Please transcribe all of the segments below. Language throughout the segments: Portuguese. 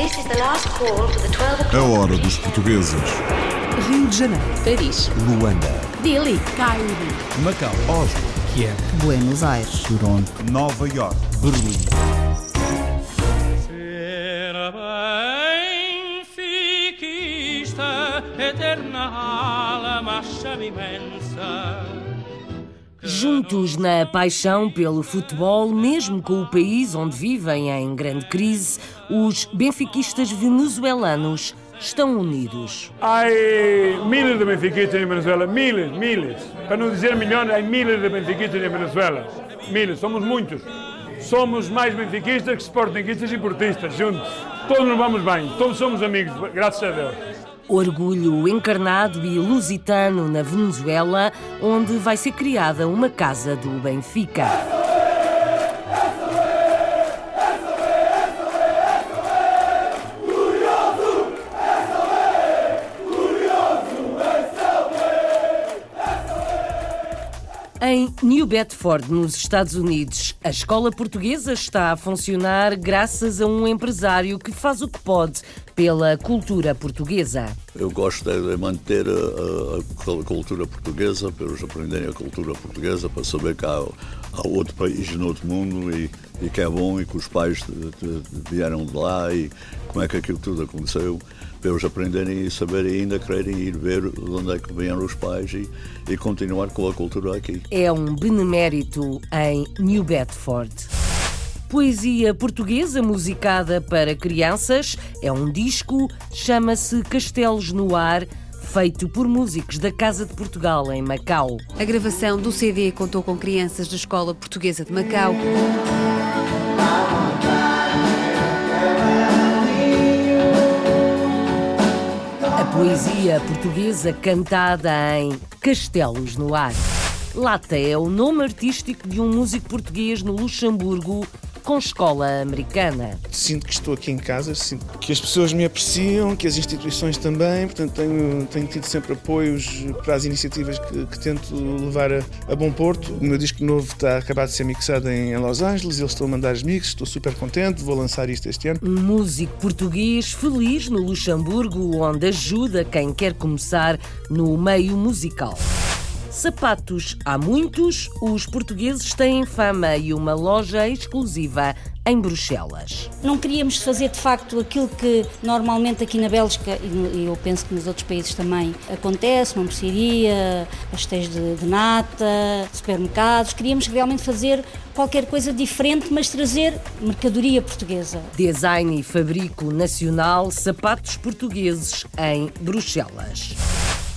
A o'clock. hora dos portugueses. Rio de Janeiro, Paris. Luanda, Dili. Cairo, Macau, Oslo, Kiev, Buenos Aires. Toronto. Nova York. Berlim. Ser benfiquista, eterna alma imensa. Juntos na paixão pelo futebol, mesmo com o país onde vivem em grande crise, os benfiquistas venezuelanos estão unidos. Há miles de benfiquistas em Venezuela, miles, miles. Para não dizer milhões, há miles de benfiquistas em Venezuela. Miles, somos muitos. Somos mais benfiquistas que sportinguistas e portistas, juntos. Todos nos vamos bem, todos somos amigos, graças a Deus. Orgulho encarnado e lusitano na Venezuela, onde vai ser criada uma casa do Benfica. Em New Bedford, nos Estados Unidos, a escola portuguesa está a funcionar graças a um empresário que faz o que pode pela cultura portuguesa. Eu gosto de manter a, a- a cultura portuguesa, para eles aprenderem a cultura portuguesa, para saber que há, há outro país no outro mundo e, e que é bom e que os pais vieram de lá e como é que aquilo tudo aconteceu, para eles aprenderem e saberem ainda quererem ir ver de onde é que vieram os pais e, e continuar com a cultura aqui. É um benemérito em New Bedford. Poesia portuguesa musicada para crianças é um disco, chama-se Castelos no Ar, feito por músicos da Casa de Portugal em Macau. A gravação do CD contou com crianças da Escola Portuguesa de Macau. A poesia portuguesa cantada em Castelos no Ar. Lata é o nome artístico de um músico português no Luxemburgo com escola americana. Sinto que estou aqui em casa, sinto que as pessoas me apreciam, que as instituições também, portanto tenho, tenho tido sempre apoios para as iniciativas que, que tento levar a, a bom porto. O meu disco novo está acabado de ser mixado em, em Los Angeles, eles estão a mandar os mixes, estou super contente, vou lançar isto este ano. Um músico português feliz no Luxemburgo, onde ajuda quem quer começar no meio musical. Sapatos há muitos, os portugueses têm fama e uma loja exclusiva em Bruxelas. Não queríamos fazer de facto aquilo que normalmente aqui na Bélgica e eu penso que nos outros países também acontece, uma mercearia, pastéis de, de nata, supermercados. Queríamos realmente fazer qualquer coisa diferente, mas trazer mercadoria portuguesa. Design e fabrico nacional, sapatos portugueses em Bruxelas.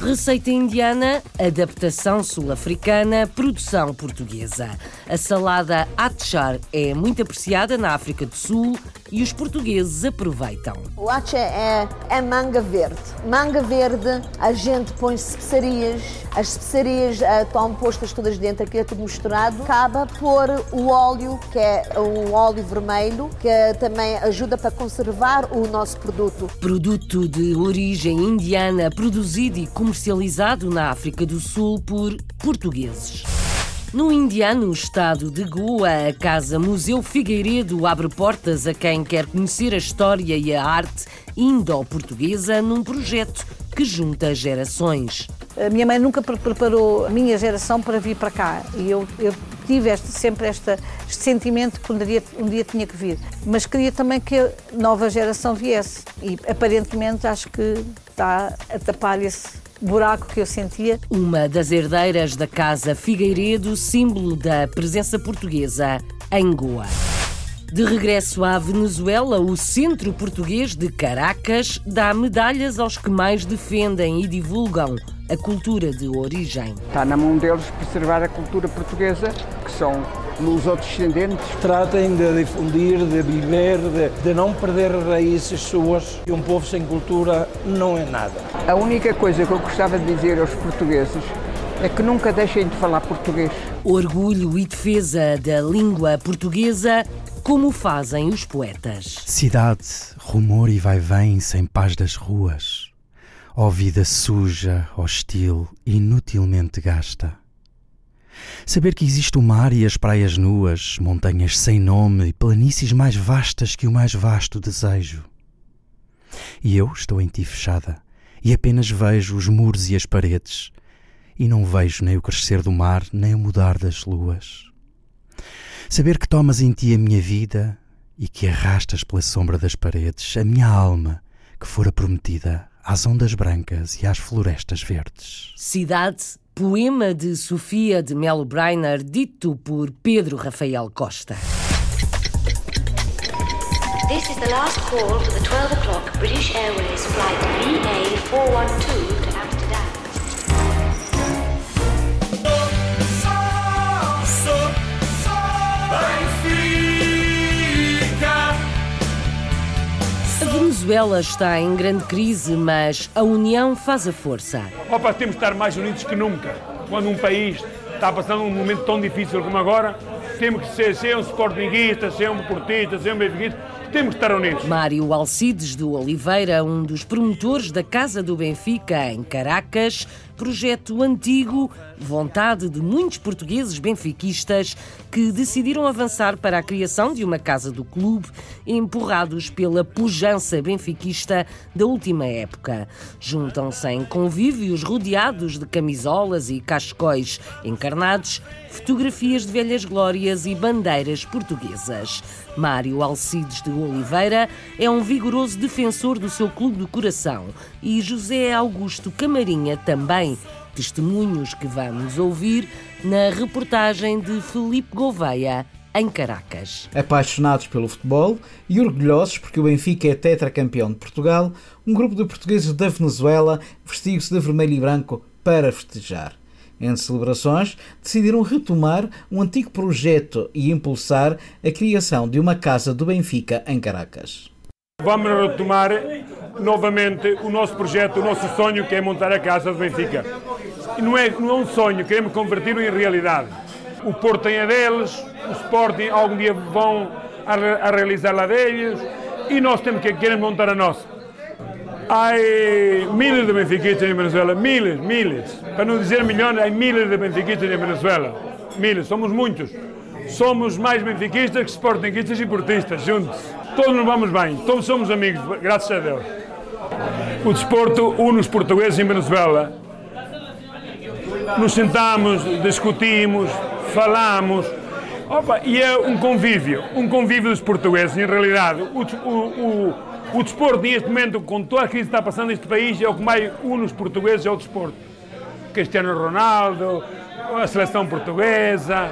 Receita indiana, adaptação sul-africana, produção portuguesa. A salada achar é muito apreciada na África do Sul e os portugueses aproveitam. O acha é, é manga verde. Manga verde, a gente põe especiarias, as especiarias ah, estão postas todas dentro, aquilo é tudo misturado. Acaba por o óleo, que é um óleo vermelho, que também ajuda para conservar o nosso produto. Produto de origem indiana, produzido e comercializado na África do Sul por portugueses. No indiano estado de Goa, a Casa Museu Figueiredo abre portas a quem quer conhecer a história e a arte indo-portuguesa num projeto que junta gerações. A minha mãe nunca pre- preparou a minha geração para vir para cá e eu, eu tive este- sempre este sentimento que um dia, um dia tinha que vir. Mas queria também que a nova geração viesse e aparentemente acho que está a tapar esse buraco que eu sentia. Uma das herdeiras da Casa Figueiredo, símbolo da presença portuguesa em Goa. De regresso à Venezuela, o Centro Português de Caracas dá medalhas aos que mais defendem e divulgam a cultura de origem. Está na mão deles preservar a cultura portuguesa, que são os outros descendentes. Tratem de difundir, de viver, de, de não perder raízes suas. E um povo sem cultura não é nada. A única coisa que eu gostava de dizer aos portugueses é que nunca deixem de falar português. Orgulho e defesa da língua portuguesa, como fazem os poetas. Cidade, rumor e vai-vem sem paz das ruas. Ó vida suja, hostil, inutilmente gasta. Saber que existe o mar e as praias nuas, montanhas sem nome e planícies mais vastas que o mais vasto desejo. E eu estou em ti fechada, e apenas vejo os muros e as paredes, e não vejo nem o crescer do mar, nem o mudar das luas. Saber que tomas em ti a minha vida e que arrastas pela sombra das paredes a minha alma que fora prometida às ondas brancas e às florestas verdes. Cidade, poema de Sofia de Melo Breiner, dito por Pedro Rafael Costa. This is the last call the 12 o'clock British Airways flight VA412 Venezuela está em grande crise, mas a união faz a força. Opa, temos de estar mais unidos que nunca. Quando um país está passando um momento tão difícil como agora, temos que ser, ser um sportinguista, ser um portista, ser um benfiquista, temos que estar unidos. Mário Alcides do Oliveira, um dos promotores da Casa do Benfica em Caracas, projeto antigo, vontade de muitos portugueses benfiquistas que decidiram avançar para a criação de uma casa do clube, empurrados pela pujança benfiquista da última época. Juntam-se em convívios rodeados de camisolas e cascóis encarnados, fotografias de velhas glórias e bandeiras portuguesas. Mário Alcides de Oliveira é um vigoroso defensor do seu clube do coração e José Augusto Camarinha também. Testemunhos que vamos ouvir na reportagem de Felipe Gouveia, em Caracas. Apaixonados pelo futebol e orgulhosos porque o Benfica é tetracampeão de Portugal, um grupo de portugueses da Venezuela vestiu-se de vermelho e branco para festejar. Entre celebrações, decidiram retomar um antigo projeto e impulsar a criação de uma casa do Benfica em Caracas. Vamos retomar novamente o nosso projeto, o nosso sonho, que é montar a casa do Benfica. Não é, não é um sonho, queremos converti-lo em realidade. O Porto tem a deles, o Sporting algum dia vão a, a realizar a deles, e nós temos que queremos montar a nossa. Há miles de benfiquistas em Venezuela, miles, miles. Para não dizer milhões, há miles de benfiquistas em Venezuela. Miles, somos muitos. Somos mais benfiquistas que sportinguistas e portistas, juntos. Todos nos vamos bem, todos somos amigos, graças a Deus. O desporto une os portugueses em Venezuela. Nos sentamos, discutimos, falamos. Opa, e é um convívio, um convívio dos portugueses, em realidade. O, o, o, o desporto, neste momento, com toda a crise que está passando neste país, é o que mais une os portugueses, é o desporto. Cristiano Ronaldo, a seleção portuguesa.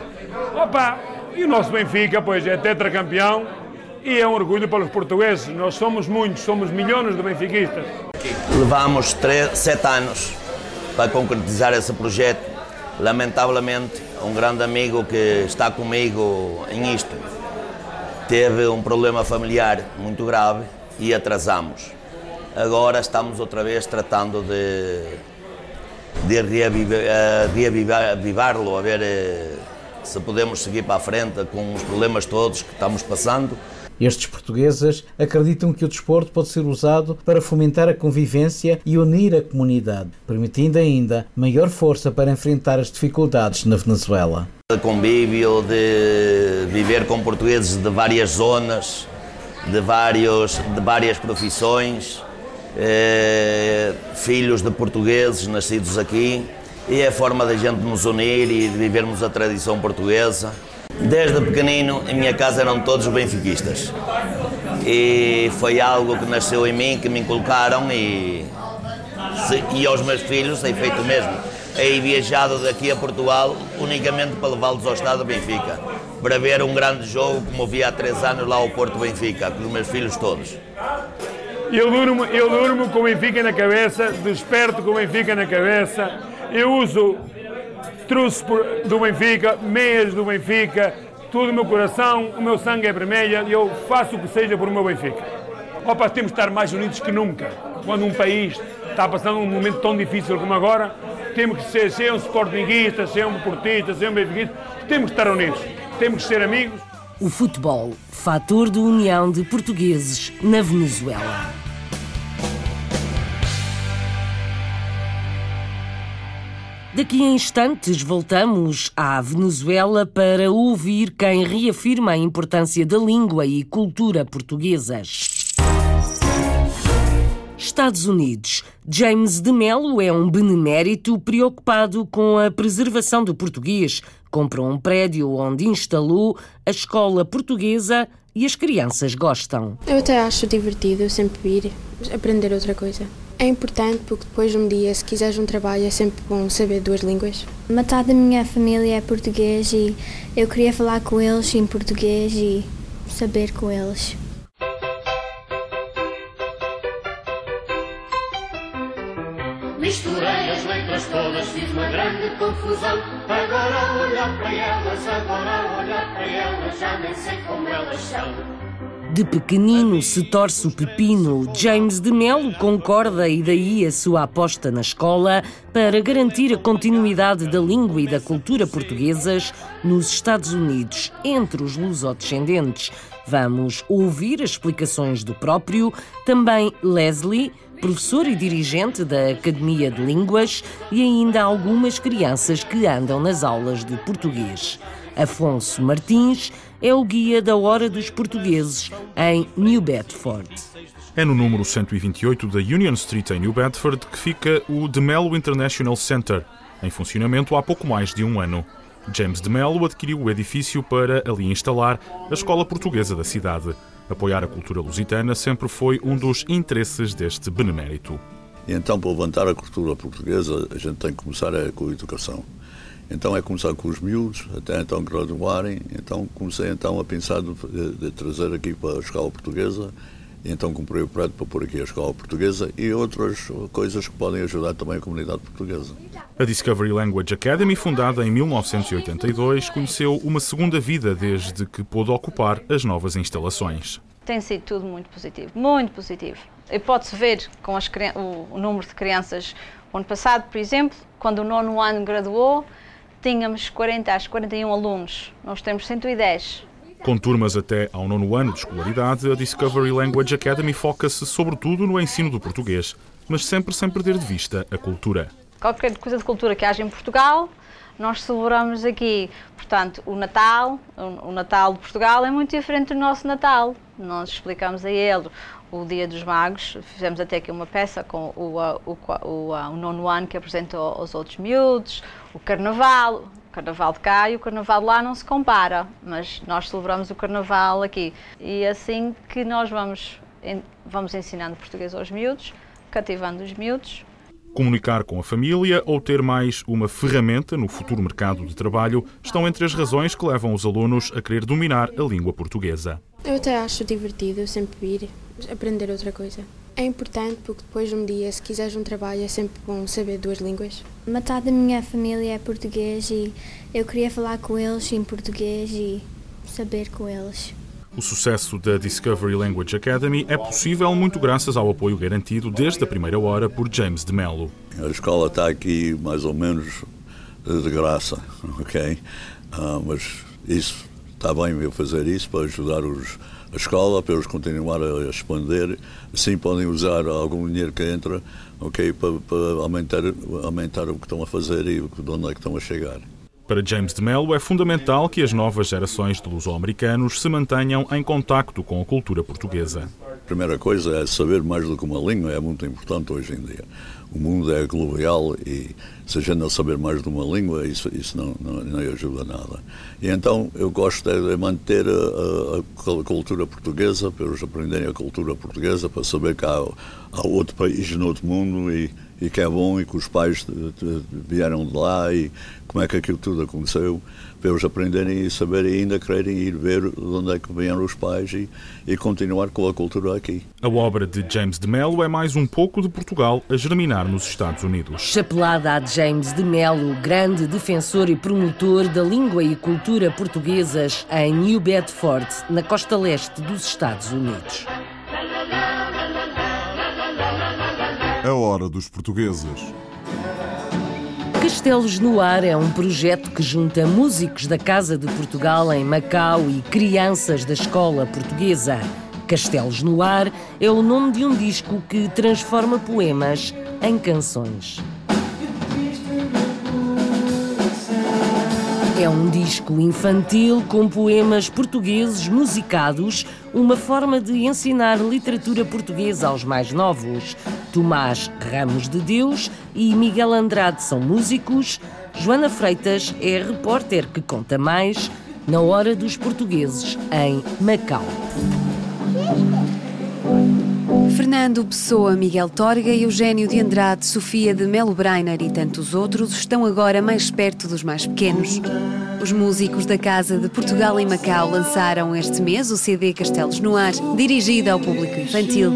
Opa, e o nosso Benfica, pois, é tetracampeão e é um orgulho para os portugueses. Nós somos muitos, somos milhões de benfiquistas. Levamos três, sete anos para concretizar esse projeto. Lamentavelmente, um grande amigo que está comigo em isto teve um problema familiar muito grave e atrasamos. Agora estamos outra vez tratando de, de reavivá-lo, a ver eh, se podemos seguir para a frente com os problemas todos que estamos passando. Estes portugueses acreditam que o desporto pode ser usado para fomentar a convivência e unir a comunidade, permitindo ainda maior força para enfrentar as dificuldades na Venezuela. De convívio, de viver com portugueses de várias zonas, de, vários, de várias profissões, eh, filhos de portugueses nascidos aqui, e é a forma da gente nos unir e de vivermos a tradição portuguesa. Desde pequenino, em minha casa eram todos benfiquistas. E foi algo que nasceu em mim, que me inculcaram e, e aos meus filhos tem feito o mesmo. Hei viajado daqui a Portugal unicamente para levá-los ao estado de Benfica, para ver um grande jogo como vi há três anos lá ao Porto Benfica, com os meus filhos todos. Eu durmo, eu durmo com o Benfica na cabeça, desperto com o Benfica na cabeça, eu uso truços do Benfica, meias do Benfica, tudo o meu coração, o meu sangue é vermelho e eu faço o que seja por o meu Benfica. Opa, temos de estar mais unidos que nunca. Quando um país está passando um momento tão difícil como agora, temos que ser, ser um sportinguista, ser um portista, ser um benfiquista, temos que estar unidos, temos que ser amigos. O futebol, fator de união de portugueses na Venezuela. Daqui a instantes voltamos à Venezuela para ouvir quem reafirma a importância da língua e cultura portuguesas. Estados Unidos. James de Mello é um benemérito preocupado com a preservação do português. Comprou um prédio onde instalou a escola portuguesa e as crianças gostam. Eu até acho divertido sempre ir aprender outra coisa. É importante porque depois um dia, se quiseres um trabalho, é sempre bom saber duas línguas. Metade da minha família é português e eu queria falar com eles em português e saber com eles. Misturei as letras todas, fiz uma grande confusão. Agora a olhar para elas, agora a olhar para elas, já nem sei como elas são. De pequenino se torce o pepino. James de Melo concorda e daí a sua aposta na escola para garantir a continuidade da língua e da cultura portuguesas nos Estados Unidos, entre os lusodescendentes. Vamos ouvir as explicações do próprio, também Leslie, professor e dirigente da Academia de Línguas, e ainda algumas crianças que andam nas aulas de português. Afonso Martins é o guia da Hora dos Portugueses em New Bedford. É no número 128 da Union Street em New Bedford que fica o De Mello International Center, em funcionamento há pouco mais de um ano. James de Mello adquiriu o edifício para ali instalar a escola portuguesa da cidade. Apoiar a cultura lusitana sempre foi um dos interesses deste benemérito. E então, para levantar a cultura portuguesa, a gente tem que começar com a educação. Então é começar com os miúdos, até então graduarem. Então comecei então a pensar de, de trazer aqui para a escola portuguesa. Então comprei o prédio para pôr aqui a escola portuguesa e outras coisas que podem ajudar também a comunidade portuguesa. A Discovery Language Academy, fundada em 1982, conheceu uma segunda vida desde que pôde ocupar as novas instalações. Tem sido tudo muito positivo, muito positivo. E pode-se ver com as, o, o número de crianças. O ano passado, por exemplo, quando o nono ano graduou, tínhamos 40 às 41 alunos. Nós temos 110. Com turmas até ao nono ano de escolaridade, a Discovery Language Academy foca-se sobretudo no ensino do português, mas sempre sem perder de vista a cultura. Qualquer coisa de cultura que haja em Portugal, nós celebramos aqui. Portanto, o Natal, o Natal de Portugal é muito diferente do nosso Natal. Nós explicamos a ele o Dia dos Magos, fizemos até aqui uma peça com o, o, o, o nono ano que apresentou aos outros miúdos, o Carnaval, o Carnaval de cá e o Carnaval de lá não se compara, mas nós celebramos o Carnaval aqui. E é assim que nós vamos, vamos ensinando português aos miúdos, cativando os miúdos, Comunicar com a família ou ter mais uma ferramenta no futuro mercado de trabalho estão entre as razões que levam os alunos a querer dominar a língua portuguesa. Eu até acho divertido sempre ir aprender outra coisa. É importante porque depois um dia, se quiseres um trabalho, é sempre bom saber duas línguas. Metade da minha família é português e eu queria falar com eles em português e saber com eles. O sucesso da Discovery Language Academy é possível muito graças ao apoio garantido desde a primeira hora por James de Mello. A escola está aqui mais ou menos de graça, ok? Uh, mas isso está bem eu fazer isso para ajudar os, a escola, para eles continuar a expandir. Assim podem usar algum dinheiro que entra, ok, para, para aumentar, aumentar o que estão a fazer e de onde é que estão a chegar. Para James de Mello, é fundamental que as novas gerações de luso-americanos se mantenham em contacto com a cultura portuguesa. Primeira coisa é saber mais do que uma língua, é muito importante hoje em dia. O mundo é global e se a gente não saber mais de uma língua, isso, isso não, não, não ajuda nada. E então eu gosto de manter a, a, a, cultura portuguesa, para eles aprenderem a cultura portuguesa, para saber que há, há outro país no outro mundo e e que é bom e que os pais vieram de lá e como é que aquilo tudo aconteceu, para eles aprenderem e saberem e ainda quererem ir ver de onde é que vieram os pais e, e continuar com a cultura aqui. A obra de James de Mello é mais um pouco de Portugal a germinar nos Estados Unidos. Chapelada a James de Mello, grande defensor e promotor da língua e cultura portuguesas em New Bedford, na costa leste dos Estados Unidos. A Hora dos Portugueses. Castelos no Ar é um projeto que junta músicos da Casa de Portugal em Macau e crianças da escola portuguesa. Castelos no Ar é o nome de um disco que transforma poemas em canções. É um disco infantil com poemas portugueses musicados, uma forma de ensinar literatura portuguesa aos mais novos. Tomás Ramos de Deus e Miguel Andrade são músicos. Joana Freitas é repórter que conta mais na Hora dos Portugueses em Macau. Fernando Pessoa, Miguel Torga, Eugênio de Andrade, Sofia de Melo Breiner e tantos outros estão agora mais perto dos mais pequenos. Os músicos da Casa de Portugal em Macau lançaram este mês o CD Castelos no Ar, dirigido ao público infantil.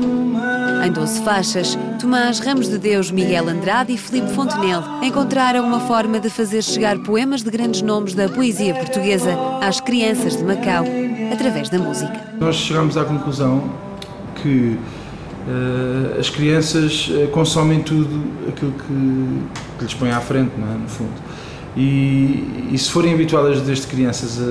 Em 12 faixas, Tomás Ramos de Deus, Miguel Andrade e Filipe Fontenelle encontraram uma forma de fazer chegar poemas de grandes nomes da poesia portuguesa às crianças de Macau, através da música. Nós chegamos à conclusão que uh, as crianças uh, consomem tudo aquilo que, que, lhes põe à frente, não é? no fundo. E, e se forem habituadas desde crianças a,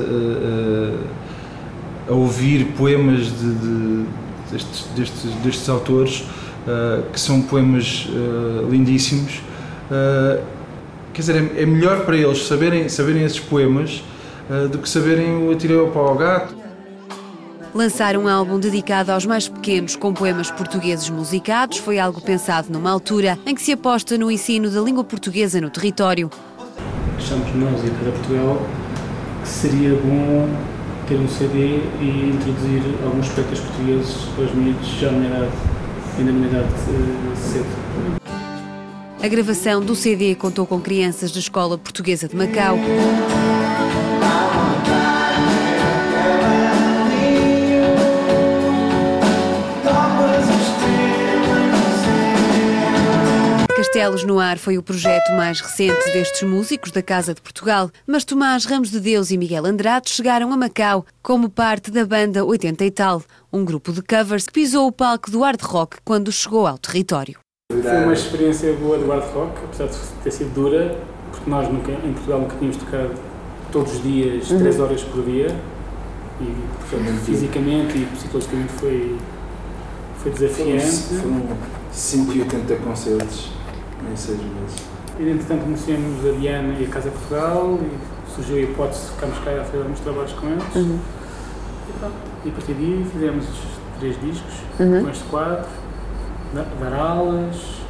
a, a ouvir poemas de, de, destes, destes, destes, autores, uh, que são poemas lindíssimos, quer dizer, é, é, melhor para eles saberem, saberem esses poemas do que saberem o Atirei ao Pau ao Gato Lançar um álbum dedicado aos mais pequenos com poemas portugueses musicados foi algo pensado numa altura em que se aposta no ensino da língua portuguesa no território. Achamos nós e para Portugal que seria bom ter um CD e introduzir alguns poetas portugueses para os miúdos já na idade, ainda na idade uh, cedo. A gravação do CD contou com crianças da Escola Portuguesa de Macau. Castelos no Ar foi o projeto mais recente destes músicos da Casa de Portugal, mas Tomás Ramos de Deus e Miguel Andrade chegaram a Macau como parte da banda 80 e tal, um grupo de covers que pisou o palco do hard rock quando chegou ao território. Foi uma experiência boa do hard rock, apesar de ter sido dura, porque nós nunca, em Portugal nunca tínhamos tocado todos os dias, uhum. 3 horas por dia, e portanto, fisicamente e psicologicamente foi, foi desafiante. Foram 180 concertos em seis meses. E, entretanto, conhecemos a Diana e a Casa Portugal e surgiu a hipótese de ficarmos cá a fazer alguns trabalhos com eles. Uhum. E, pronto, e a partir daí fizemos três discos uhum. com este quadro, dar aulas.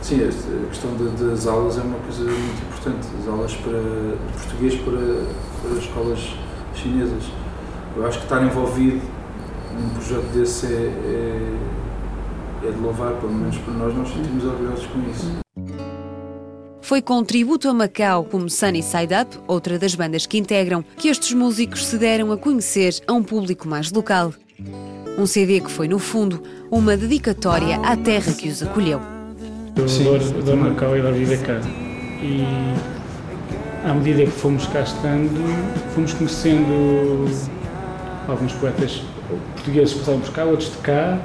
Sim, a questão de, das aulas é uma coisa muito importante. As aulas para, de português para, para escolas chinesas. Eu acho que estar envolvido num projeto desse é, é, é de louvar, pelo menos para nós, nós sentimos orgulhosos com isso foi com tributo a Macau como Sunny Side Up, outra das bandas que integram, que estes músicos se deram a conhecer a um público mais local. Um CD que foi, no fundo, uma dedicatória à terra que os acolheu. Eu adoro, adoro Macau e adoro viver cá. E à medida que fomos cá estando, fomos conhecendo alguns poetas portugueses que passaram por cá, outros de cá,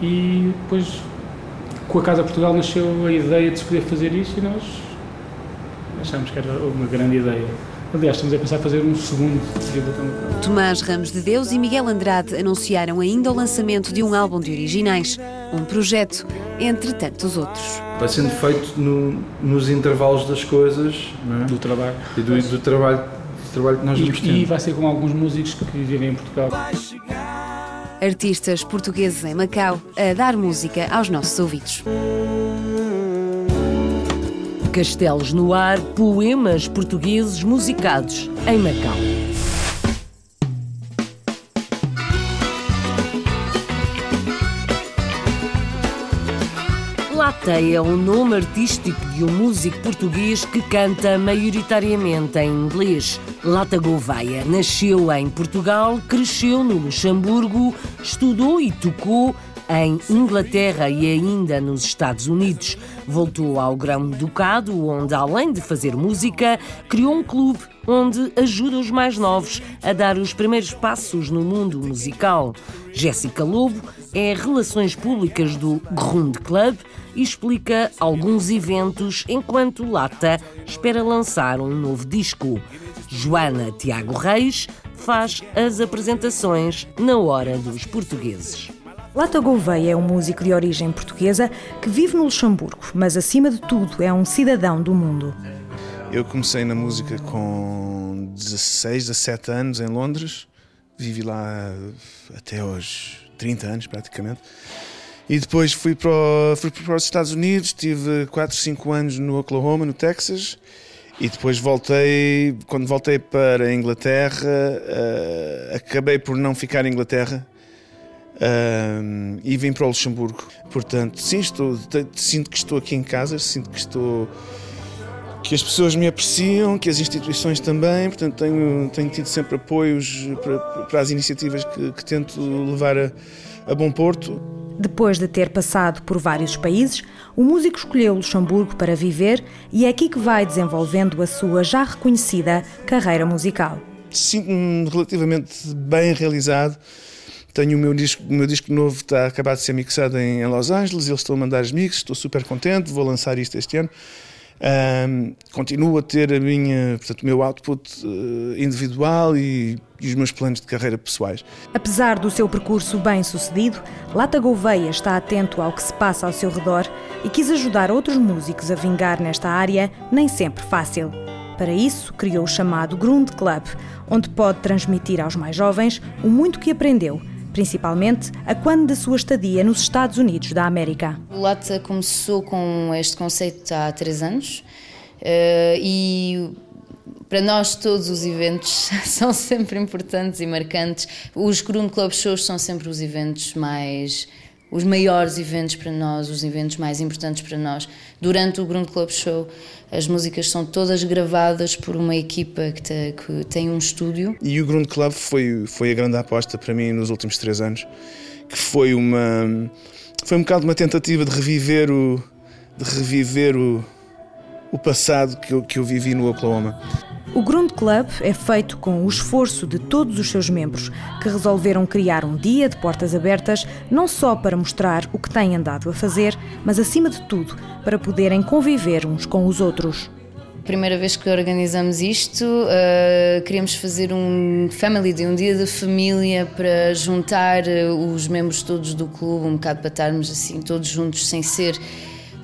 e depois com a Casa Portugal nasceu a ideia de se poder fazer isto e nós achámos que era uma grande ideia. Aliás, estamos a pensar fazer um segundo tributo Tomás Ramos de Deus e Miguel Andrade anunciaram ainda o lançamento de um álbum de originais, um projeto entre tantos outros. Vai sendo feito no, nos intervalos das coisas, é? do trabalho e do, do, trabalho, do trabalho que nós e, vamos tendo. E vai ser com alguns músicos que vivem em Portugal artistas portugueses em Macau a dar música aos nossos ouvidos. Castelos no ar, poemas portugueses musicados em Macau. É o nome artístico de um músico português que canta maioritariamente em inglês. Lata Gouveia nasceu em Portugal, cresceu no Luxemburgo, estudou e tocou em Inglaterra e ainda nos Estados Unidos. Voltou ao Grão-Ducado, onde, além de fazer música, criou um clube onde ajuda os mais novos a dar os primeiros passos no mundo musical. Jéssica Lobo é Relações Públicas do Grund Club e explica alguns eventos enquanto Lata espera lançar um novo disco. Joana Tiago Reis faz as apresentações na Hora dos Portugueses. Lata Gouveia é um músico de origem portuguesa que vive no Luxemburgo, mas acima de tudo é um cidadão do mundo. Eu comecei na música com 16, 17 anos em Londres. Vivi lá até aos 30 anos, praticamente. E depois fui para, o, fui para os Estados Unidos, tive 4, 5 anos no Oklahoma, no Texas. E depois voltei, quando voltei para a Inglaterra, uh, acabei por não ficar em Inglaterra uh, e vim para o Luxemburgo. Portanto, sim, estou, sinto que estou aqui em casa, sinto que estou que as pessoas me apreciam, que as instituições também, portanto tenho, tenho tido sempre apoios para, para as iniciativas que, que tento levar a, a bom porto. Depois de ter passado por vários países, o músico escolheu Luxemburgo para viver e é aqui que vai desenvolvendo a sua já reconhecida carreira musical. Sinto-me relativamente bem realizado. Tenho o meu disco, o meu disco novo, está acabado de ser mixado em, em Los Angeles, eles estão a mandar os mixes, estou super contente, vou lançar isto este ano. Um, continuo a ter a minha, portanto, o meu output uh, individual e, e, os meus planos de carreira pessoais. Apesar do seu percurso bem sucedido, Lata Gouveia está atento ao que se passa ao seu redor e quis ajudar outros músicos a vingar nesta área, nem sempre fácil. Para isso, criou o chamado Grund Club, onde pode transmitir aos mais jovens o muito que aprendeu principalmente a quando da sua estadia nos Estados Unidos da América. O Lata começou com este conceito há três anos eh, e para nós todos os eventos são sempre importantes e marcantes. Os Coroon Club Shows são sempre os eventos mais os maiores eventos para nós, os eventos mais importantes para nós. Durante o Grund Club Show, as músicas são todas gravadas por uma equipa que, te, que tem um estúdio. E o Grund Club foi, foi a grande aposta para mim nos últimos três anos, que foi uma foi um bocado uma tentativa de reviver o de reviver o, o passado que eu, que eu vivi no Oklahoma. O Grund Club é feito com o esforço de todos os seus membros, que resolveram criar um dia de portas abertas, não só para mostrar o que têm andado a fazer, mas acima de tudo, para poderem conviver uns com os outros. Primeira vez que organizamos isto, uh, queríamos fazer um family day, um dia da família para juntar uh, os membros todos do clube, um bocado para estarmos assim todos juntos sem ser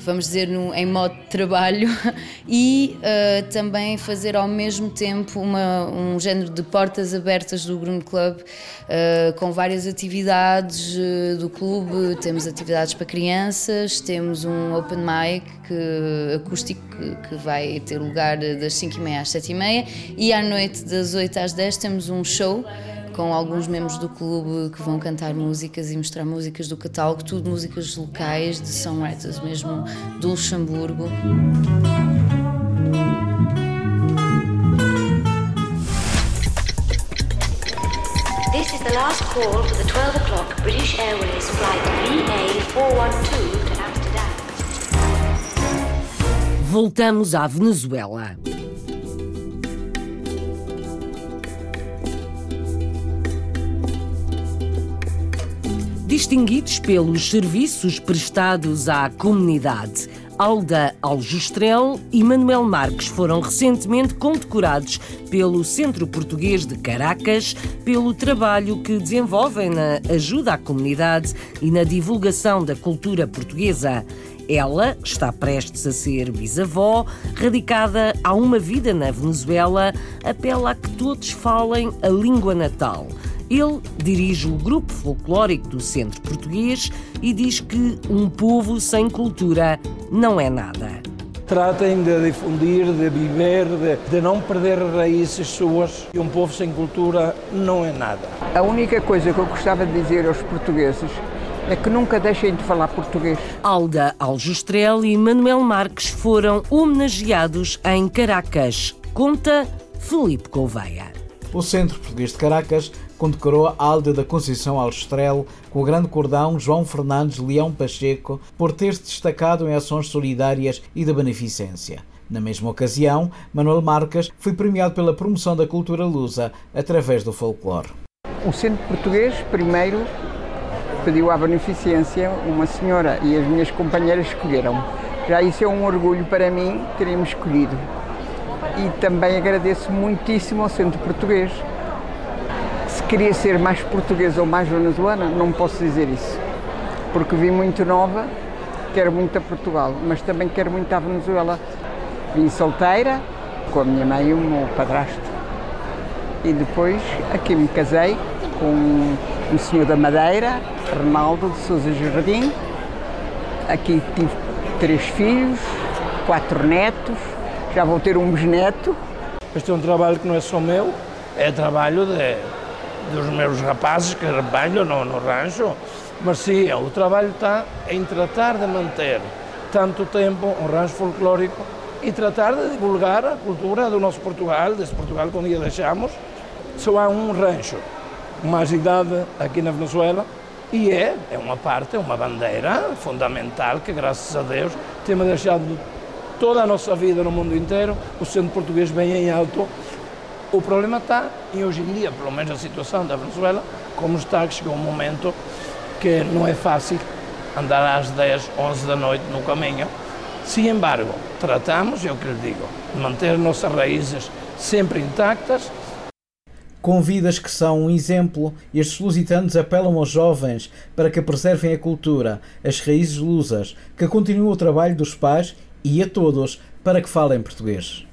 vamos dizer, no, em modo de trabalho e uh, também fazer ao mesmo tempo uma, um género de portas abertas do Green Club uh, com várias atividades uh, do clube. Temos atividades para crianças, temos um open mic que, acústico que, que vai ter lugar das 5h30 às 7h30 e à noite das 8 às 10 temos um show com alguns membros do clube que vão cantar músicas e mostrar músicas do catálogo, tudo músicas locais de songwriters mesmo do Luxemburgo. This is the last call for the 12 o'clock British Airways flight VA412 to Amsterdam. Voltamos à Venezuela. Distinguidos pelos serviços prestados à comunidade. Alda Aljustrel e Manuel Marques foram recentemente condecorados pelo Centro Português de Caracas pelo trabalho que desenvolvem na ajuda à comunidade e na divulgação da cultura portuguesa. Ela está prestes a ser bisavó, radicada há uma vida na Venezuela, apela a que todos falem a língua natal. Ele dirige o grupo folclórico do Centro Português e diz que um povo sem cultura não é nada. Tratem de difundir, de viver, de, de não perder raízes suas. E um povo sem cultura não é nada. A única coisa que eu gostava de dizer aos portugueses é que nunca deixem de falar português. Alda Aljustrel e Manuel Marques foram homenageados em Caracas. Conta Felipe Gouveia. O Centro Português de Caracas condecorou a Alda da Conceição Alstrel com o grande cordão João Fernandes Leão Pacheco por ter-se destacado em ações solidárias e de beneficência. Na mesma ocasião, Manuel Marques foi premiado pela promoção da cultura lusa através do folclore. O Centro Português, primeiro, pediu à beneficência, uma senhora e as minhas companheiras escolheram. Já isso é um orgulho para mim terem-me escolhido. E também agradeço muitíssimo ao Centro Português, queria ser mais portuguesa ou mais venezuelana, não posso dizer isso. Porque vim muito nova, quero muito a Portugal, mas também quero muito a Venezuela. Vim solteira, com a minha mãe e o meu padrasto. e depois aqui me casei com um senhor da Madeira, Ronaldo de Souza Jardim. Aqui tive três filhos, quatro netos, já vou ter um bisneto. Este é um trabalho que não é só meu, é trabalho de, dos meus rapazes que trabalham no, no rancho. Mas sim, o trabalho está em tratar de manter tanto tempo um rancho folclórico e tratar de divulgar a cultura do nosso Portugal, desse Portugal que um dia deixamos. Só há um rancho mais idade aqui na Venezuela e é, é uma parte, é uma bandeira fundamental que, graças a Deus, temos deixado toda a nossa vida no mundo inteiro, o centro português bem em alto. O problema está em hoje em dia, pelo menos a situação da Venezuela, como está, que chegou um momento que não é fácil andar às 10, 11 da noite no caminho. Sem embargo, tratamos, é o que lhe digo, de manter nossas raízes sempre intactas. Com vidas que são um exemplo, estes lusitanos apelam aos jovens para que preservem a cultura, as raízes lusas, que continuem o trabalho dos pais e a todos para que falem português.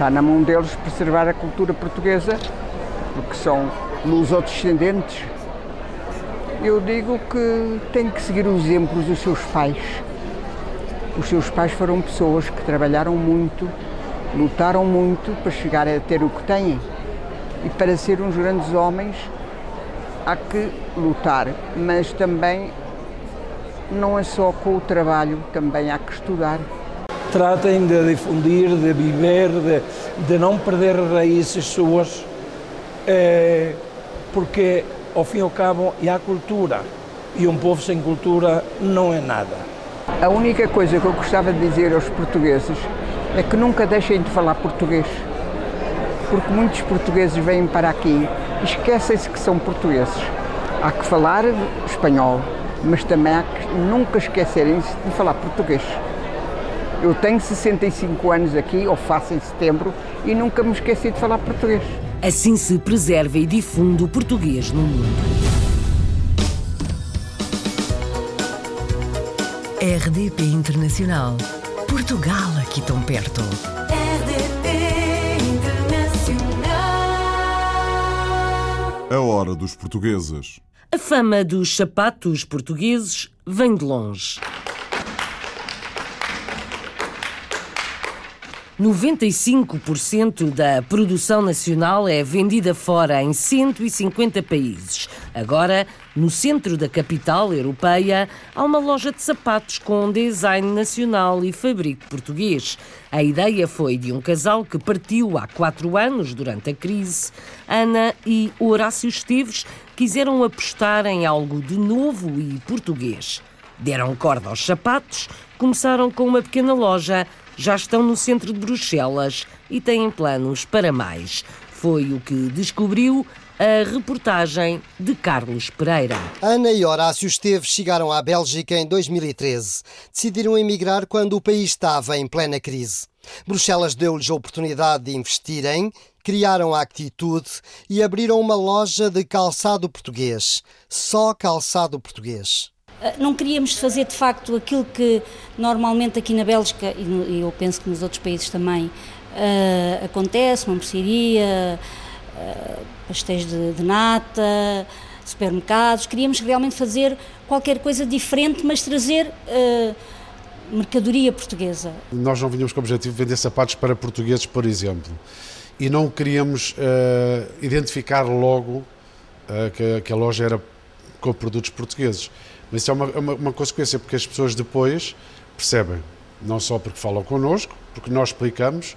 Está na mão deles preservar a cultura portuguesa, porque são lusodescendentes. Eu digo que têm que seguir os exemplos dos seus pais. Os seus pais foram pessoas que trabalharam muito, lutaram muito para chegar a ter o que têm. E para ser uns grandes homens há que lutar, mas também não é só com o trabalho, também há que estudar. Tratem de difundir, de viver, de, de não perder raízes suas, é, porque ao fim e ao cabo há cultura e um povo sem cultura não é nada. A única coisa que eu gostava de dizer aos portugueses é que nunca deixem de falar português porque muitos portugueses vêm para aqui e esquecem-se que são portugueses. Há que falar espanhol, mas também há que nunca esquecerem-se de falar português. Eu tenho 65 anos aqui, ou faço em setembro, e nunca me esqueci de falar português. Assim se preserva e difunde o português no mundo. RDP Internacional. Portugal aqui tão perto. A hora dos portugueses. A fama dos sapatos portugueses vem de longe. 95% da produção nacional é vendida fora em 150 países. Agora, no centro da capital europeia, há uma loja de sapatos com design nacional e fabrico português. A ideia foi de um casal que partiu há quatro anos durante a crise. Ana e Horácio Esteves quiseram apostar em algo de novo e português. Deram corda aos sapatos, começaram com uma pequena loja já estão no centro de Bruxelas e têm planos para mais. Foi o que descobriu a reportagem de Carlos Pereira. Ana e Horácio Esteves chegaram à Bélgica em 2013. Decidiram emigrar quando o país estava em plena crise. Bruxelas deu-lhes a oportunidade de investirem, criaram a atitude e abriram uma loja de calçado português. Só calçado português. Ah, não queríamos fazer de facto aquilo que normalmente aqui na Bélgica, e eu penso que nos outros países também, uh, acontece, uma mercearia, uh, pastéis de, de, nata, supermercados. Queríamos realmente fazer qualquer coisa diferente, mas trazer uh, mercadoria portuguesa. Nós não vínhamos com o objetivo de vender sapatos para portugueses, por exemplo, e não queríamos identificar logo que, que a loja era com produtos portugueses. Mas isso é uma, é uma, uma, consequência, porque as pessoas depois percebem, não só porque falam connosco, porque nós explicamos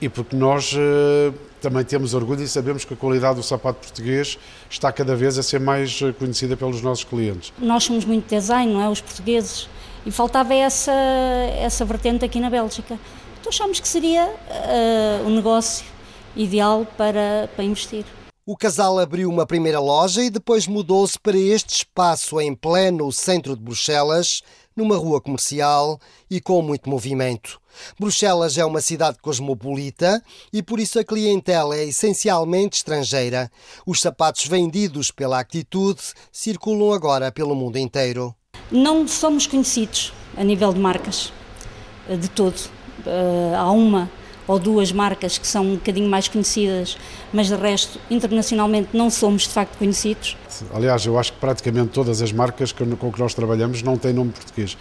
e porque nós uh, também temos orgulho e sabemos que a qualidade do sapato português está cada vez a ser mais eh, conhecida pelos nossos clientes. Nós somos muito design, não é? Os portugueses. E faltava essa, essa vertente aqui na Bélgica. Então achamos que seria uh, um negócio ideal para, para investir. O casal abriu uma primeira loja e depois mudou-se para este espaço em pleno centro de Bruxelas, numa rua comercial e com muito movimento. Bruxelas é uma cidade cosmopolita e por isso a clientela é essencialmente estrangeira. Os sapatos vendidos pela Actitude circulam agora pelo mundo inteiro. Não somos conhecidos a nível de marcas, de todo. Eh, há uma ou duas marcas que são um bocadinho mais conhecidas, mas de resto, internacionalmente, não somos de facto conhecidos. Aliás, eu acho que praticamente todas as marcas com que nós trabalhamos não têm nome português.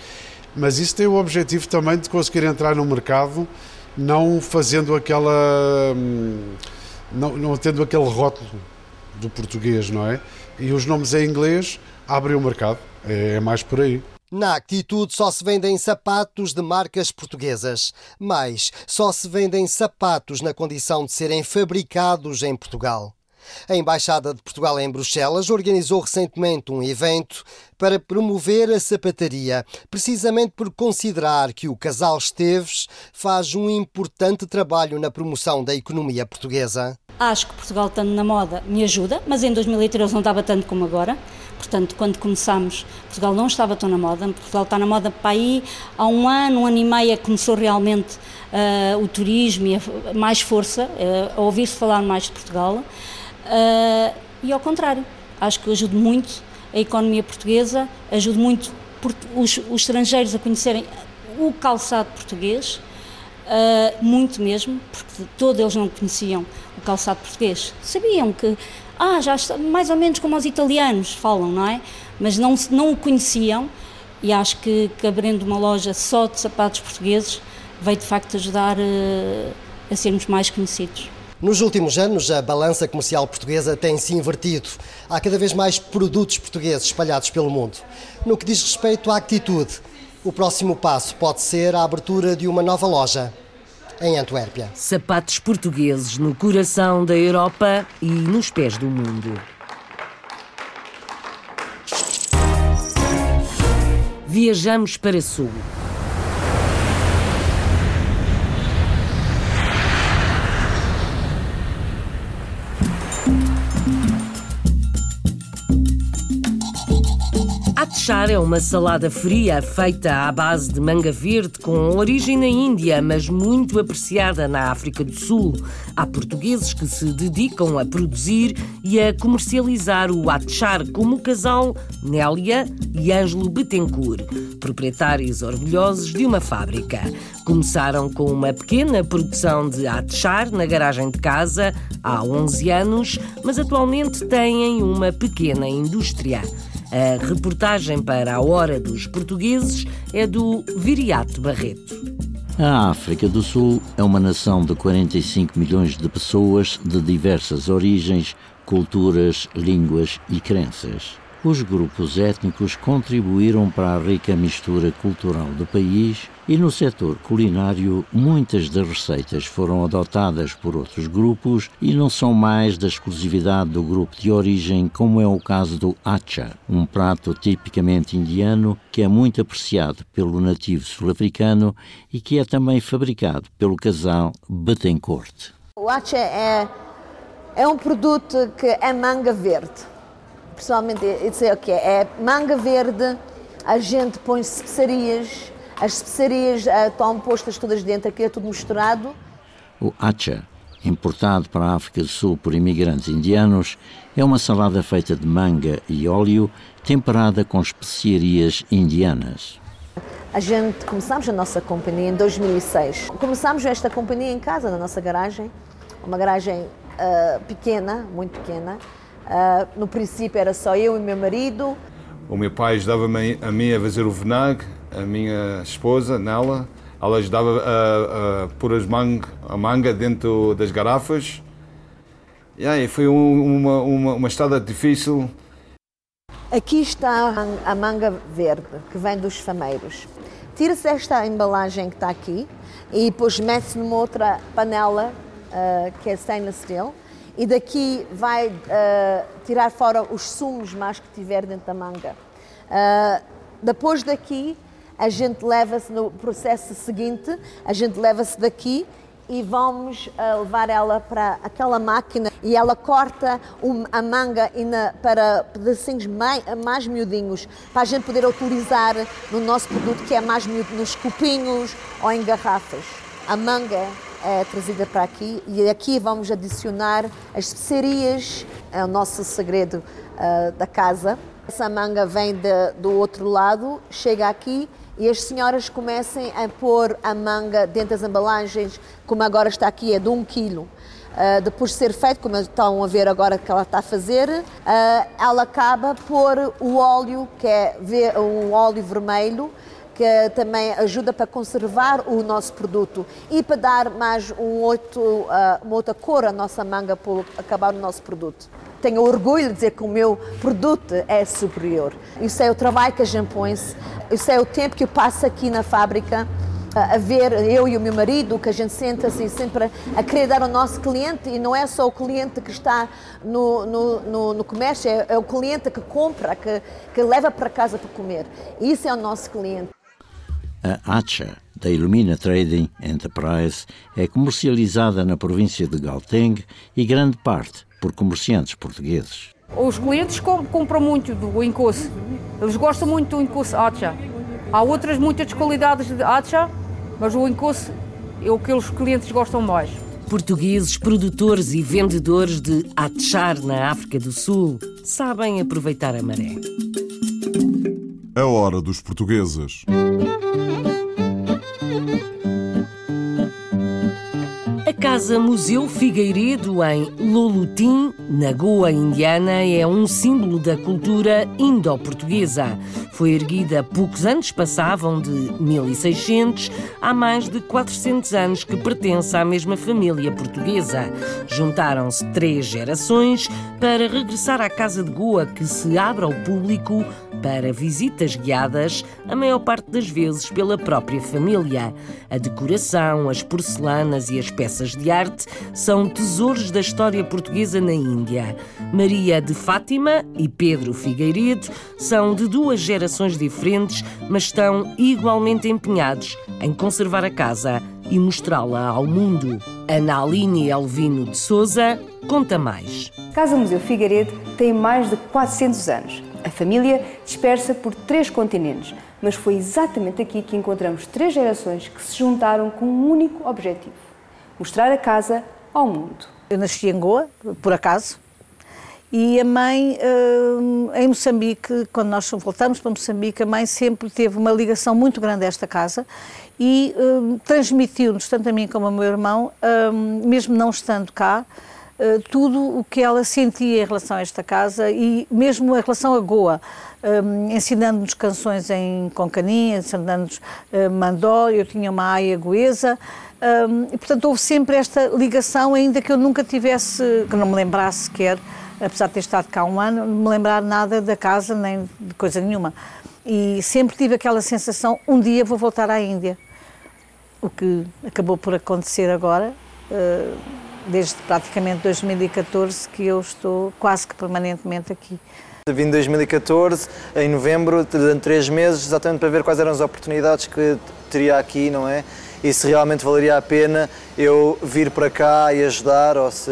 Mas isso tem o objetivo também de conseguir entrar no mercado, não fazendo aquela. Hum, não, não tendo aquele rótulo do português, não é? E os nomes em inglês abrem o mercado. É, é mais por aí. Na Actitude só se vendem sapatos de marcas portuguesas, mas só se vendem sapatos na condição de serem fabricados em Portugal. A Embaixada de Portugal em Bruxelas organizou recentemente um evento para promover a sapataria, precisamente por considerar que o casal Esteves faz um importante trabalho na promoção da economia portuguesa. Acho que Portugal estando na moda me ajuda, mas em 2013 não estava tanto como agora. Portanto, quando começamos, Portugal não estava tão na moda. Portugal está na moda para aí há um ano, um ano e meio é começou realmente uh, o turismo e a, mais força, uh, a ouvir-se falar mais de Portugal. Uh, e ao contrário, acho que ajuda muito a economia portuguesa, ajuda muito os, os estrangeiros a conhecerem o calçado português, muito mesmo, porque todos eles não conheciam calçado português. Sabiam que ah, já está, mais ou menos como os italianos falam, não é? Mas não, não o conheciam e acho que, que abrindo uma loja só de sapatos portugueses veio de facto ajudar uh, a sermos mais conhecidos. Nos últimos anos, a balança comercial portuguesa tem se invertido. Há cada vez mais produtos portugueses espalhados pelo mundo. No que diz respeito à atitude, o próximo passo pode ser a abertura de uma nova loja em Antuérpia. Sapatos portugueses no coração da Europa e nos pés do mundo. Viajamos para Sul. Char é uma salada fria feita à base de manga verde com origem na Índia, mas muito apreciada na África do Sul. Há portugueses que se dedicam a produzir e a comercializar o achar, como o casal Nélia e Ângelo Betancourt, proprietários orgulhosos de uma fábrica. Começaram com uma pequena produção de achar na garagem de casa há 11 anos, mas atualmente têm uma pequena indústria. A reportagem para a Hora dos Portugueses é do Viriato Barreto. A África do Sul é uma nação de 45 milhões de pessoas de diversas origens, culturas, línguas e crenças os grupos étnicos contribuíram para a rica mistura cultural do país e no setor culinário muitas das receitas foram adotadas por outros grupos e não são mais da exclusividade do grupo de origem, como é o caso do acha, um prato tipicamente indiano que é muito apreciado pelo nativo sul-africano e que é também fabricado pelo casal Betancourt. O acha é, é um produto que é manga verde pessoalmente, isso é o que é. É manga verde, a gente põe especiarias, as especiarias uh, estão postas todas dentro, aqui é tudo misturado. O acha, importado para a África do Sul por imigrantes indianos, é uma salada feita de manga e óleo, temperada com especiarias indianas. A gente começamos a nossa companhia em 2006. Começamos esta companhia em casa, na nossa garagem, uma garagem uh, pequena, muito pequena. Uh, no princípio era só eu e meu marido. O meu pai ajudava-me a mim a fazer o vinagre, a minha esposa, nela. Ela ajudava a, a pôr as manga, a manga dentro das garrafas. E aí foi um, uma, uma, uma estrada difícil. Aqui está a manga verde, que vem dos fameiros. Tira-se esta embalagem que está aqui e depois mete-se numa outra panela, uh, que é stainless steel, e daqui vai uh, tirar fora os sumos mais que tiver dentro da manga. Uh, depois daqui, a gente leva-se no processo seguinte, a gente leva-se daqui e vamos uh, levar ela para aquela máquina e ela corta a manga para pedacinhos mais, mais miudinhos para a gente poder utilizar no nosso produto que é mais miúdo, nos copinhos ou em garrafas. A manga é trazida para aqui e aqui vamos adicionar as especiarias, é o nosso segredo uh, da casa. Essa manga vem de, do outro lado, chega aqui e as senhoras comecem a pôr a manga dentro das embalagens, como agora está aqui, é de um quilo. Uh, depois de ser feito, como estão a ver agora que ela está a fazer, uh, ela acaba por o óleo, que é um óleo vermelho, que também ajuda para conservar o nosso produto e para dar mais um outro, uh, uma outra cor à nossa manga para acabar o nosso produto. Tenho orgulho de dizer que o meu produto é superior. Isso é o trabalho que a gente põe, isso é o tempo que eu passo aqui na fábrica a ver, eu e o meu marido, que a gente senta assim sempre a querer dar ao nosso cliente e não é só o cliente que está no, no, no, no comércio, é, é, o cliente que compra, que, que leva para casa para comer. Isso é o nosso cliente. A Acha, da Illumina Trading Enterprise, é comercializada na província de Gauteng e grande parte por comerciantes portugueses. Os clientes compram muito do Incosse. Eles gostam muito do Incosse Acha. Há outras muitas qualidades de Acha, mas o Incosse é o que os clientes gostam mais. Portugueses, produtores e vendedores de Atchar na África do Sul sabem aproveitar a maré. A hora dos portugueses. Casa Museu Figueiredo, em Lolutim, na Goa Indiana, é um símbolo da cultura indo-portuguesa. Foi erguida poucos anos passavam de 1600 há mais de 400 anos que pertence à mesma família portuguesa. Juntaram-se três gerações para regressar à Casa de Goa, que se abre ao público para visitas guiadas, a maior parte das vezes pela própria família. A decoração, as porcelanas e as peças de arte são tesouros da história portuguesa na Índia. Maria de Fátima e Pedro Figueiredo são de duas gerações diferentes, mas estão igualmente empenhados em conservar a casa e mostrá-la ao mundo. Ana Aline Elvino de Souza conta mais. Casa Museu Figueiredo tem mais de 400 anos a família dispersa por três continentes, mas foi exatamente aqui que encontramos três gerações que se juntaram com um único objetivo: mostrar a casa ao mundo. Eu nasci em Goa, por acaso, e a mãe, eh, em Moçambique, quando nós voltamos para Moçambique, a mãe sempre teve uma ligação muito grande a esta casa e eh, transmitiu-nos, tanto a mim como ao meu irmão, eh, mesmo não estando cá, eh, tudo o que ela sentia em relação a esta casa e mesmo em relação a Goa, ensinando-nos canções em Concaninha, ensinando-nos uh, mandó, eu tinha uma aia goesa, e portanto houve sempre esta ligação, ainda que eu nunca tivesse, que não me lembrasse sequer, apesar de ter estado cá um ano, me lembrar nada da casa, nem de coisa nenhuma. E sempre tive aquela sensação, um dia vou voltar à Índia. O que acabou por acontecer agora. Uh, desde praticamente 2014 que eu estou quase que permanentemente aqui. Vim em 2014, em novembro, durante três meses, exatamente para ver quais eram as oportunidades que teria aqui, não é? E se realmente valeria a pena eu vir para cá e ajudar, ou, se,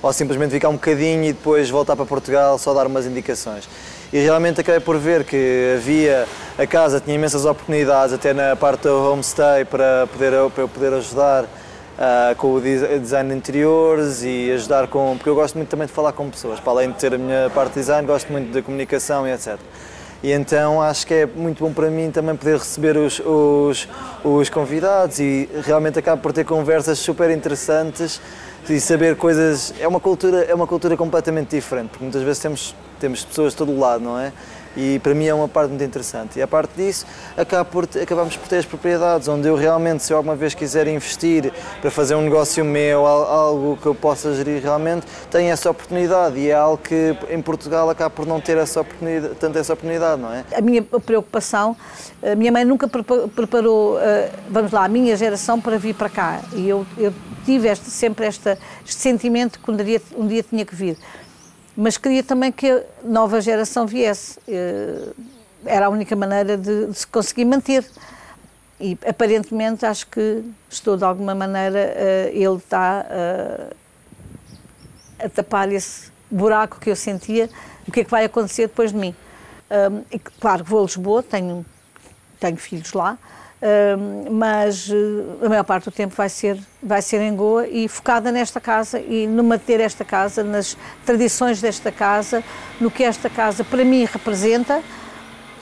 ou simplesmente ficar um bocadinho e depois voltar para Portugal só dar umas indicações. E realmente acabei por ver que havia, a casa tinha imensas oportunidades, até na parte do homestay, para, poder, para eu poder ajudar uh, com o design de interiores e ajudar com. porque eu gosto muito também de falar com pessoas, para além de ter a minha parte de design, gosto muito da comunicação e etc. E então acho que é muito bom para mim também poder receber os, os, os convidados e realmente acabo por ter conversas super interessantes e saber coisas. É uma cultura, é uma cultura completamente diferente, porque muitas vezes temos, temos pessoas de todo o lado, não é? E para mim é uma parte muito interessante. E a parte disso, por, acabamos por ter as propriedades, onde eu realmente, se eu alguma vez quiser investir para fazer um negócio meu, algo que eu possa gerir realmente, tenho essa oportunidade e é algo que em Portugal acaba por não ter essa oportunidade, tanto essa oportunidade, não é? A minha preocupação, a minha mãe nunca preparou, eh, vamos lá, a minha geração para vir para cá e eu, eu tive este, sempre este sentimento que um dia, um dia tinha que vir mas queria também que a nova geração viesse. Eh, era a única maneira de, de se conseguir manter. E aparentemente acho que estou de alguma maneira, uh, ele está uh, a tapar esse buraco que eu sentia, o que é que vai acontecer depois de mim. E, claro, vou a Lisboa, tenho, tenho filhos lá, mas uh, a maior parte do tempo vai ser, vai ser em Goa e focada nesta casa e no manter esta casa, nas tradições desta casa, no que esta casa para mim representa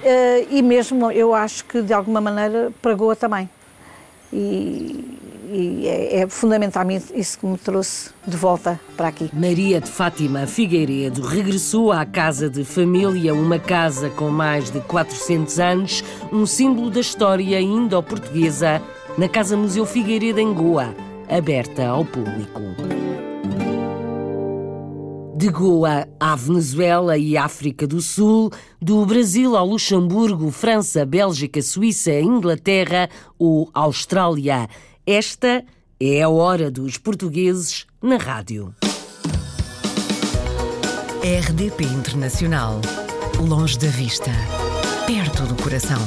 Uh, e mesmo eu acho que de alguma maneira pregou-a também. E, e é, é, fundamentalmente isso que me trouxe de volta para aqui. Maria de Fátima Figueiredo regressou à casa de família, uma casa com mais de 400 anos, um símbolo da história indo-portuguesa, na Casa Museu Figueiredo em Goa, aberta ao público. De Goa à Venezuela e África do Sul, do Brasil ao Luxemburgo, França, Bélgica, Suíça, Inglaterra ou Austrália. Esta é a hora dos portugueses na rádio. RDP Internacional. Longe da vista, perto do coração.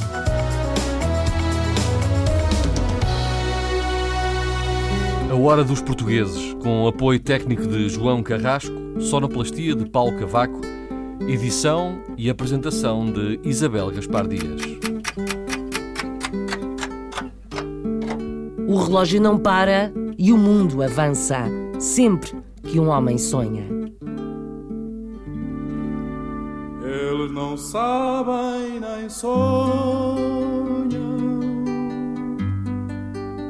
A Hora dos Portugueses, com apoio técnico de João Carrasco, sonoplastia de Paulo Cavaco, edição e apresentação de Isabel Gaspar Dias. O relógio não para e o mundo avança, sempre que um homem sonha. Eles não sabem nem sonham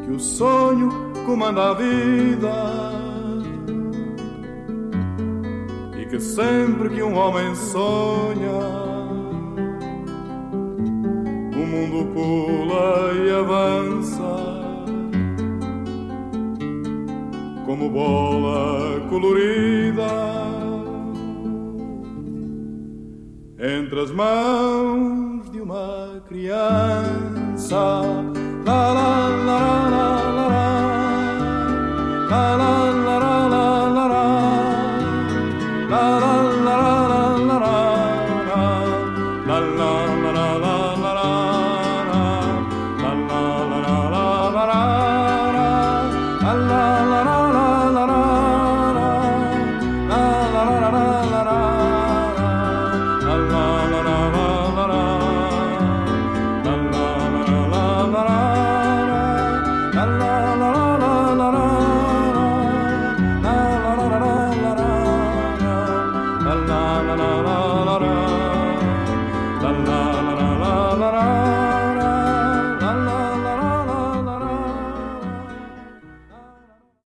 que o sonho comanda a vida e que sempre que um homem sonha o mundo pula e avança como bola colorida entre as mãos de uma criança. La, la, la, la la